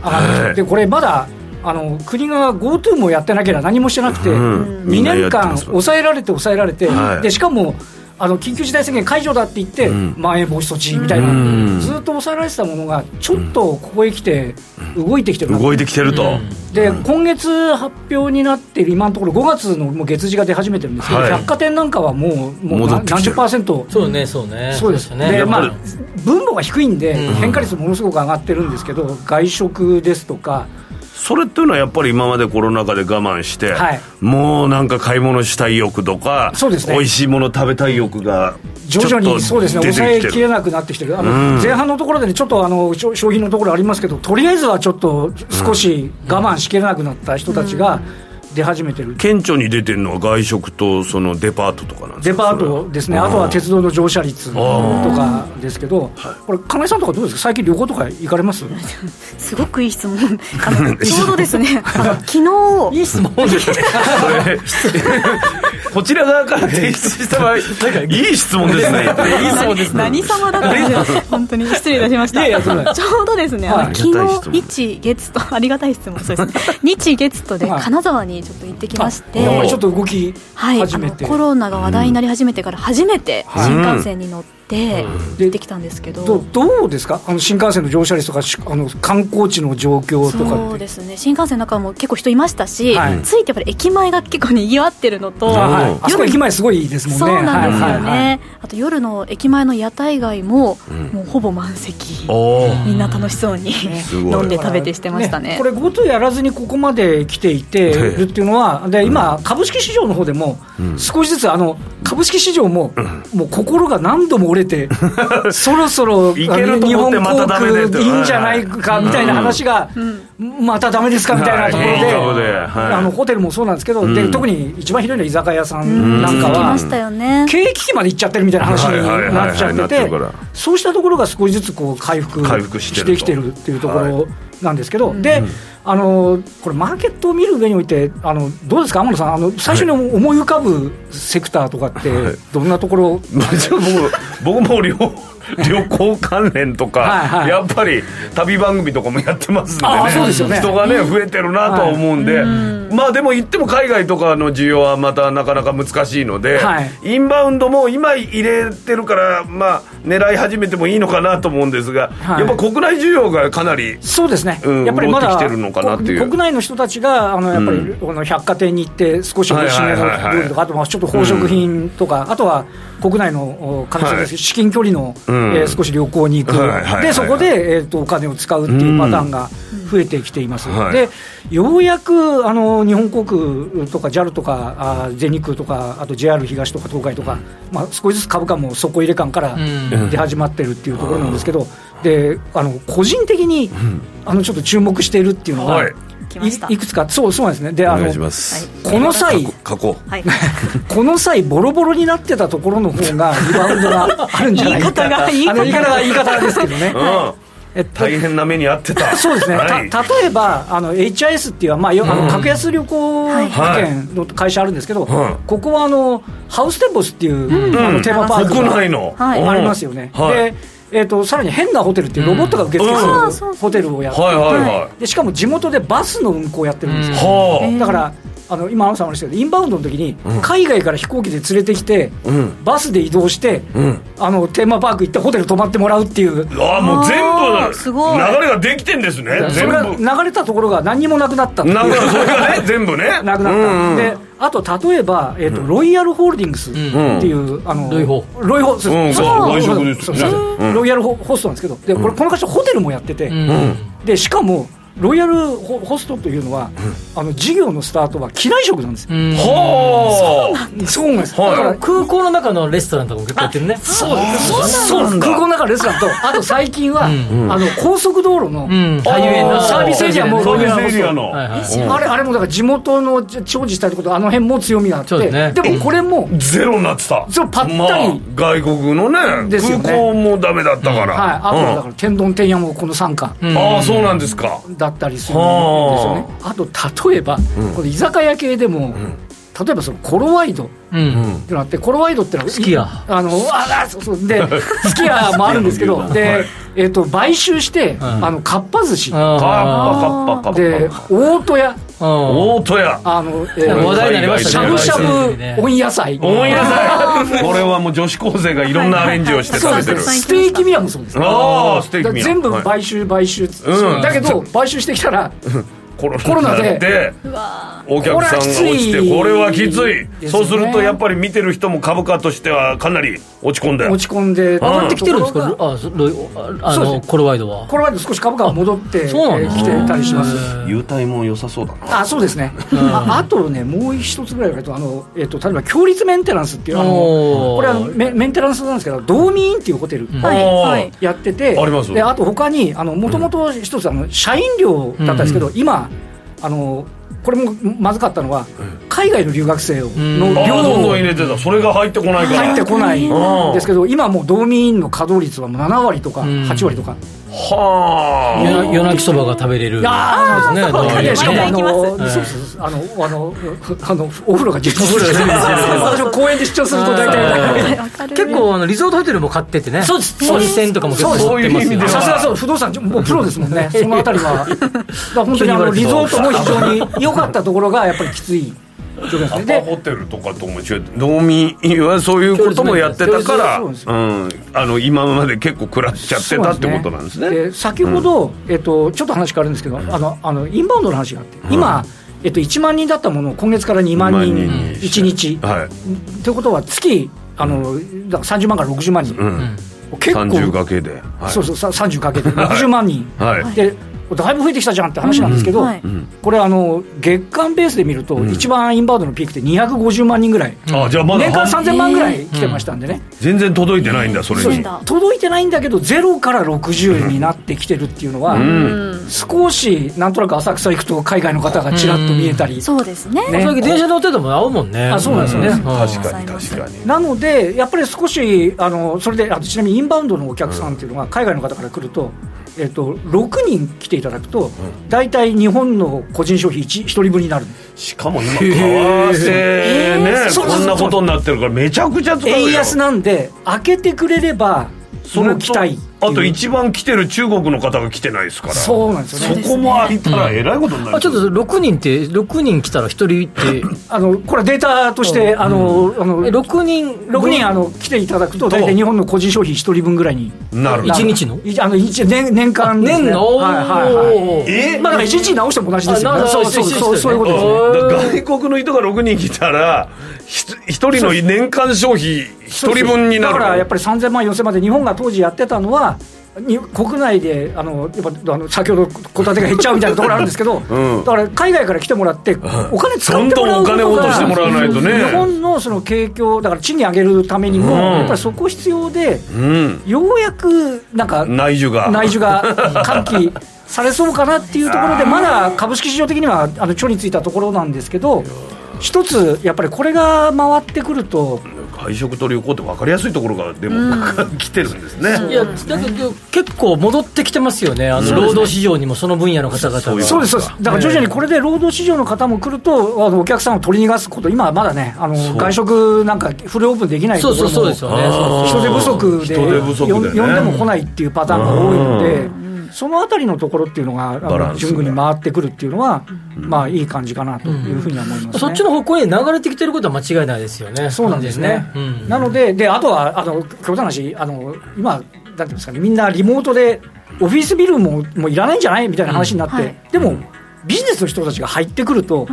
H: 上がってでこれまだあの国が GoTo もやってなければ何もしてなくて、うん、2年間抑えられて抑えられて、はい、でしかもあの緊急事態宣言解除だって言って、うん、まん延防止措置みたいな、うん、ずっと抑えられてたものが、ちょっとここへ来て、動いてきてる、
D: 動いてきてると、
H: で今月発表になっている今のところ、5月のもう月次が出始めてるんですけど、はい、百貨店なんかはもう、もう何十パーセント、
B: そうね、そうね、
H: そうですね、でまあ、分母が低いんで、変化率ものすごく上がってるんですけど、外食ですとか、
D: それっていうのはやっぱり今までコロナ禍で我慢して、はい、もうなんか買い物したい欲とか、そうですね、美味しいもの食べたい欲が
H: 徐々にそうですね。抑えきれなくなってきてる、あの、うん、前半のところでね、ちょっとあの商品のところありますけど、とりあえずはちょっと少し我慢しきれなくなった人たちが、うん出始めてる。
D: 顕著に出てるのは外食とそのデパートとかなんです
H: デパートですね。あとは鉄道の乗車率とかですけどこれ金井さんとかどうですか？最近旅行とか行かれます？
C: すごくいい質問。あの ちょうどですね。昨
B: 日。いい質問ですね
D: こちら側から提出した場合 いい質問ですね。
C: いい質問ですね。何様だった本当に失礼いたしました。ちょうどですね、昨日日月とありがたい質問そうですね。日月とで金沢にちょっと行ってきまして、
H: はい、ちょっと動き始めて、
C: はい、コロナが話題になり始めてから初めて新幹線に乗って、て出てきたんですけど、
H: どどうですか？あの新幹線の乗車率とかあの観光地の状況とか
C: そうですね。新幹線の中も結構人いましたし、はい、ついてやっぱり駅前が結構にぎわってるのと、
H: はい、あそこ駅前すごいですもんね。
C: そうなんですよね、はい、あと夜の駅前の屋台街も、うん、もうほぼ満席。みんな楽しそうに飲んで食べてしてましたね。ね
H: これ GoTo やらずにここまで来ていてるっていうのはで今株式市場の方でも少しずつあの株式市場も、もう心が何度も折れて そろそろ日本航空いいんじゃないかみたいな話が、まただめですかみたいなところで、あのホテルもそうなんですけど、で特に一番ひどいのは居酒屋さんなんかは、経営危機まで行っちゃってるみたいな話になっちゃってて、そうしたところが少しずつこう回復してきてるっていうところなんですけど、で、あのこれ、マーケットを見る上において、あのどうですか、天野さん、あの最初に思い浮かぶセクターとかって、どんなところ、はい、
D: 僕も両 旅行関連とか、はいはい、やっぱり旅番組とかもやってますんでね、そうですよね。人がね、増えてるなとは思うんで、はい、まあでも言っても海外とかの需要はまたなかなか難しいので、はい、インバウンドも今入れてるから、まあ、狙い始めてもいいのかなと思うんですが、はい、やっぱ国内需要がかなり、
H: そうですね、
D: うん、やっぱりまだ国
H: 内の人たちが、あのやっぱり、この百貨店に行って、少しおいしめの料理とか、あとちょっと宝飾品とか、あとは国内の金です、至近距離の、えー、少し旅行に行く、でそこで、えー、とお金を使うっていうパターンが増えてきています。でようやくあの日本航空とか JAL とかあ全日空とかあと JR 東とか東海とか、まあ、少しずつ株価も底入れ感から出始まってるっていうところなんですけど、であの個人的に、あのちょっと注目しているっていうのは、はいいくつかそうそうなんですね。であのこの際
D: 過去、
H: はい、この際ボロボロになってたところの方がリバウンドがあるんじゃないか。言い方が言い方が。言い方ですけどね、
D: うん。えっと、大変な目に遭ってた。
H: そうですね、はい、た例えばあの HIS っていう、まあ、よあの格安旅行保険の会社あるんですけど、はい、ここはあのハウステンボスっていう、うん、あのテーマパーク
D: が、国内の、
H: はい、ありますよね、でえーと、さらに変なホテルっていうロボットが受付するホテルをやっていて、でしかも地元でバスの運行をやってるんですよ、うん、だからあ。の今、アンさん話したけど、インバウンドの時に、海外から飛行機で連れてきて、うん、バスで移動して、うん、あのテーマパーク行って、ホテル泊まってもらうっていう、
D: ああ、もう全部、流れができてんですね、
H: それが流れたところが何にもなくなったっていう、
D: それがね、全部ね、
H: なくなった。であと例えば、えーとロイヤルホールディングスっていう、あのロイホロイホそうロイヤルホストなんですけどでこれこの会社ホテルもやってて、でしかもロイヤルホストというのは、あの事業のスタートは機内食なんですよ。
D: は
H: あ、そうなんです。だ
B: から空港の中のレストランとかも結構やってるね。
H: そう。です。そうなん空港の中のレストランと、あと最近は、あの高速道路のサービスエリアもロイヤルホスト。あれあれもだから地元の長寿したいってことあの辺も強みがあって、でもこれも
D: ゼロになってた。
H: そうパッタリ
D: 外国のね空港もダメだったから。
H: はい。あとだから天丼天屋もこの3巻。
D: ああそうなんですか。
H: だったりするんですよね。あ。と例えば、この居酒屋系でも、例えばそのコロワイド。ってのあって、コロワイドってのはあのあそうそう。でスキヤもあるんですけどで、えー、と買収して、あのかっぱ寿司。で大戸屋
D: 大戸屋。
H: あの、えー、話題になりましたしゃぶしゃぶ温野菜。
D: 温野菜。これはもう女子高生がいろんんなアレンジをして食べてる。
H: ステーキミヤもそうです。ああステーキミヤ全部買収買収だけど買収してきたら
D: コロナで。お客さんが落ちてこれはきつい、ね、そうするとやっぱり見てる人も株価としてはかなり落ち込んで。
H: 落ち込んで上
B: がってきてるんですか？ああのコロワイドは？
H: コロワイド少し株価が戻ってきてたりします。
D: 優待も良さそうだな。
H: あそうですね。ああとねもう一つぐらいあの、えっと、例えば強立メンテナンスっていうあのこれあのメメンテナンスなんですけど道民っていうホテルやってて、あります。であと他にもともと一つあの社員寮だったんですけど、今あのこれもまずかったのは、海外の留学生の
D: 量をどんどん入れてた。それが入ってこないから。
H: 入ってこない。ん。ですけど今もう道民の稼働率は7割とか8割とか
B: はあ。夜泣きそばが食べれる。
H: ああですね。しかもあのそうそうあのあのあのお風呂が充実してる。私も公園で出張すると大
B: 体結構あのリゾートホテルも買っててね。
H: そうです。
B: 温泉とかも結構
H: そういう意味でさすがそう。不動産もうプロですもんね。そのあたりは。本当にあのリゾートも非常に良かったところがやっぱりきつい
D: アパホテルとかとも違う道民はそういうこともやってたから、うん、あの今まで結構食らっちゃってたってことなんですね。で、
H: ね、先ほど、うん、えっと、ちょっと話変わるんですけど、あのあのインバウンドの話があって、今、えっと、1万人だったものを今月から2万人、1日。はい、ということは月あの30万から60万人。うん。
D: 結構。30掛けで、
H: はい、そうそう30掛けで。60万人、はい、でだいぶ増えてきたじゃんって話なんですけど、これあの、月間ベースで見ると、一番インバウンドのピークって250万人ぐらい、あじゃあまだ年間3000万ぐらい来てましたんでね、
D: 全然届いてないんだ、それに。
H: 届いてないんだけど、ゼロから60になってきてるっていうのは、少しなんとなく浅草行くと、海外の方がちらっと見えたり、
C: そうですね。
B: 最近、電車乗ってても会うもんね。
H: あそうなんですよね、確
D: かに確かに。
H: なので、やっぱり少し、あのそれであちなみにインバウンドのお客さんっていうのは、海外の方から来ると、えっと、6人来ていただくと、大体日本の個人消費 1, 1人分になる。
D: しかも今、為替ね、こんなことになってるから、めちゃくちゃ
H: 円安なんで、開けてくれれば、その期待。
D: あと一番来てる中国の方が来てないですから。
H: そうなんですよ
D: ね。そこも開いたらえらいことになる、
B: うん、あちょっと6人って6人来たら1人って。
H: あのこれデータとして、うん、あのあの6人6人あの来ていただくと大体日本の個人消費1人分ぐららいに。
B: なる1日の？
H: あの年年間
B: です、ね、年の？
H: はいはいはいえ？まあだから1日直しても同じですよ、ね、そうそうそうそういうこと
D: ですね。外国の人が6人来たら1人の年間消費1人分になる
H: だからやっぱり3000万4000万で日本が当時やってたのはに国内であのやっぱあの先ほど戸建てが減っちゃうみたいなところあるんですけど、うん、だから海外から来てもらって、お金使ってもらう
D: お金を落としてもらわないとね。
H: 日本のその景況だから賃金上げるためにも、うん、やっぱりそこ必要で、うん、ようやくなんか
D: 内需が。
H: 内需が喚起されそうかなっていうところで まだ株式市場的にはあのちょについたところなんですけど一つやっぱりこれが回ってくると
D: 外食と旅行って分かりやすいところがでも、うん、来てるんですね。
B: いやだけど結構戻ってきてますよね。あの労働市場にもその分野の方々が。
H: そうですそうですだから徐々にこれで労働市場の方も来るとお客さんを取り逃がすこと今はまだねあの外食なんかフルオープンできないところも
B: そうですよね。
H: 人手不足で呼んでも来ないっていうパターンが多いのでそのあたりのところっていうのが、順繰に回ってくるっていうのは、まあいい感じかなというふうには思います、ね。うん、
B: そっちの方向に流れてきてることは間違いないですよね。
H: そうなんですね。うん、なので、であとは、あの極端な話、あの今、なんていうんですかね、みんなリモートで、オフィスビルももういらないんじゃない？みたいな話になって、うん。はい、でも、ビジネスの人たちが入ってくると、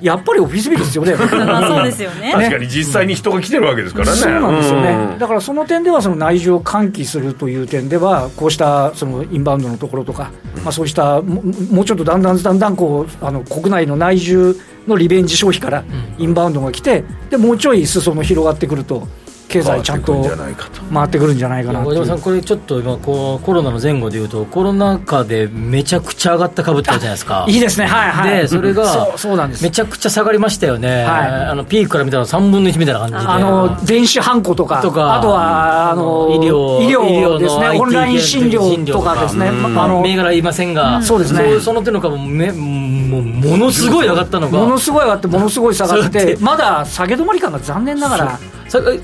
H: やっぱりオフィスビルですよね。
C: そうですよね。
D: 確かに実際に人が来てるわけですからね、
H: そうなんですよね、だからその点ではその内需を喚起するという点ではこうしたそのインバウンドのところとか、まあ、そうしたもうちょっとだんだんだんだんこうあの国内の内需のリベンジ消費からインバウンドが来てでもうちょい裾野広がってくると経済ちゃんと回ってくるんじゃないかな
B: 小島さん、これちょっと今こう、コロナの前後でいうと、コロナ禍でめちゃくちゃ上がった株ってあるじゃないですか。
H: いいですね、はいはい。
B: で、それが、そうなんです。めちゃくちゃ下がりましたよね、はい、あのピークから見たら3分の1みたいな感じで。
H: あの電子ハンコとか、とかあとはあの医療医療ですね、オンライン診療とかですね、あ
B: の銘柄言いませんが、
H: そうですね、
B: その手の株めもうものすごい上がったのが、
H: ものすごい上がって、ものすごい下がって、まだ下げ止まり感が残念ながら。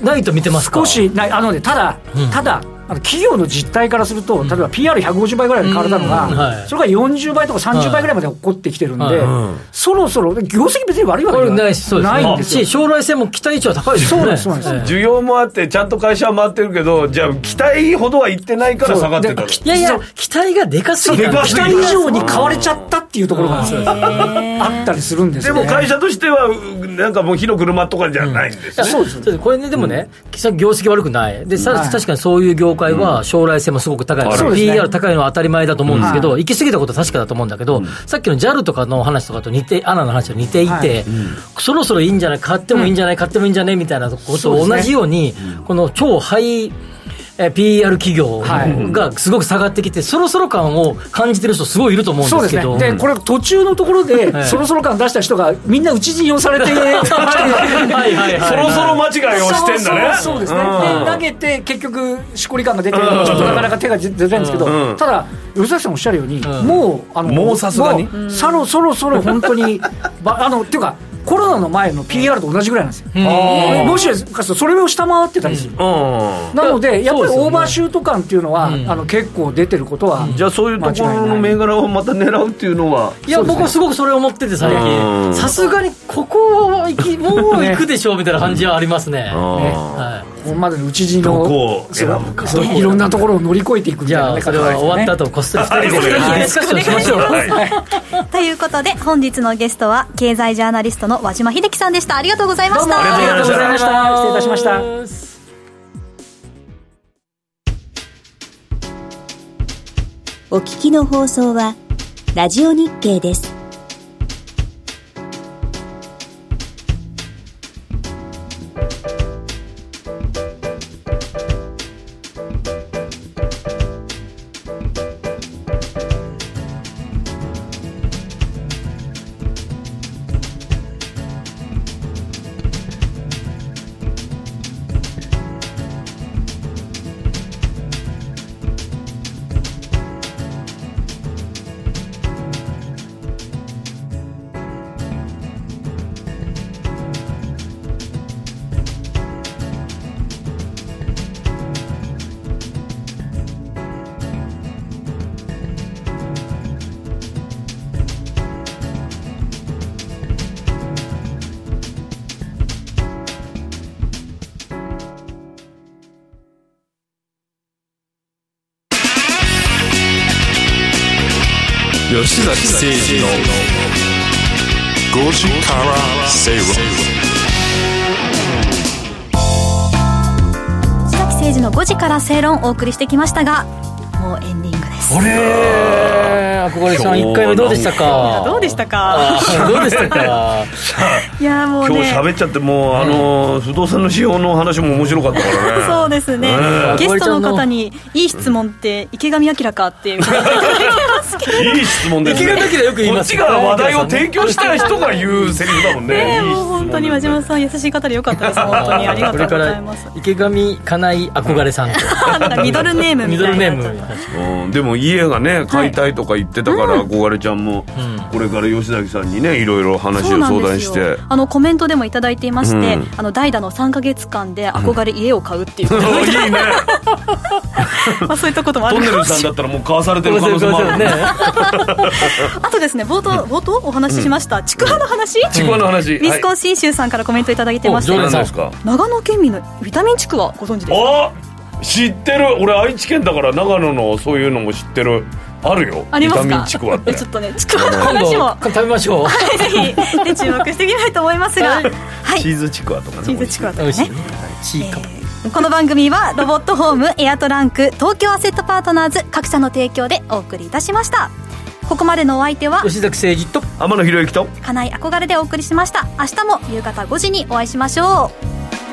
B: ないと見てますか？
H: 少しない。あのねただ、うん、ただあの企業の実態からすると、例えば PR150 倍ぐらいで買われたのが、はい、それが40倍とか30倍ぐらいまで起こってきてるんで、はいはい、そろそろ、業績別に悪いわけじゃないないんですよ。
B: 将来性も期待値は高いですよね。そうです
D: 需要もあって、ちゃんと会社は回ってるけど、じゃあ、期待ほどはいってないから下がってたい
B: やいや、期待がでかすぎた。
H: 期待以上に買われちゃったっていうところがあったりするんです
D: でも会社としては、なんかもう火の車とかじゃないんですね。そう
B: です。これね、でもね、業績悪くない。で、確かにそういう業界は将来来性もすごく高い。から、ね、PR 高いのは当たり前だと思うんですけど、はい、行き過ぎたことは確かだと思うんだけど、うん、さっきの JAL とかの話とかと似て、アナの話と似ていて、はい。うん、そろそろいいんじゃない、買ってもいいんじゃない、買ってもいいんじゃないみたいなことと同じように、この超ハイ、え PR 企業がすごく下がってきて、そろそろ感を感じてる人、すごいいると思うんですけど、
H: で、ね、これ、途中のところで、そろそろ感出した人が、みんな内陣をされて、そろ
D: そろ間違いをしてんだね。
H: そうですね、で投げて、結局、しこり感が出て、ちょっとなかなか手が出ないんですけど、ただ、吉崎さんおっしゃるように、もう、あの
D: もうさすがに、
H: そろそろそろ本当に、あのっていうか、コロナの前の PR と同じぐらいなんですよ、もしかするとそれを下回ってたりする、なので、やっぱりオーバーシュート感っていうのは、あの結構出てることは、
D: じゃあ、そういうところの銘柄をまた狙うっていうのは、
B: いや、僕はすごくそれを思ってて、最近、さすがにここは行き、もう行くでしょうみたいな感じはありますね。
H: はいまでの内地のいろんなところを乗り越えていくみたいな、ね、
B: それは終わった後こっそり2人でディスカッションしましょ
C: う。ということで本日のゲストは経済ジャーナリストの和島秀樹さんでしたありがとうございました
H: ありがとうございました失礼いたしました
F: お聞きの放送はラジオ日経です
E: 崎誠二の5時から正論
C: 吉崎誠二の5時から正論お送りしてきましたがもうエンディングです。
B: あれ憧れさん1回目どうでしたか？
C: どうでしたか？
B: どうでしたか？
C: いやもう、
D: ね、今日喋っちゃってもうあの、不動産の仕様の話も面白かったからね。
C: そうですね、ゲストの方にいい質問って池上彰かっていう
D: いい質問ですね。池
B: 上よく言います
D: こっちが話題を提供した人が言うセリフだもんね。
C: ねもう本当に和島さん優しい方でよかったです。本当にありがとうございます。
B: 池上 かなえ憧れさん
C: と。ミドルネーム
B: ミドルネーム。
D: うん、でも家がね買いたいとか言ってたから、憧れちゃんもこれから吉崎さんにねいろいろ話を相談して。
C: あのコメントでも頂いていまして、あの代打の3か月間で憧れ家を買うっていう。いいね。まあそういったこともある
D: トンネルさんだったらもう買わされてる可能性もあるね。
C: あとですね冒頭冒頭お話ししました。ちくわの話？
D: ちくわの話
C: ウィスコンシン州さんからコメントいただいてまして長野県民のビタミンちくわご存知ですか？
D: 知ってる。俺愛知県だから長野のそういうのも知ってる。あるよ。
C: ありますか？
D: ビタミンちくわって。
C: ちょっとねちくわの話も。
B: 食べましょう。
C: はいぜひで注目していきたいと思いますが、はい、
D: チーズちくわとかね。
C: チーズちくわとかね。
B: チーカ
C: えーこの番組はロボットホームエアトランク東京アセットパートナーズ各社の提供でお送りいたしました。ここまでのお相手は
B: 吉崎誠二と
D: 天野博之と
C: 金井憧れでお送りしました。明日も夕方5時にお会いしましょう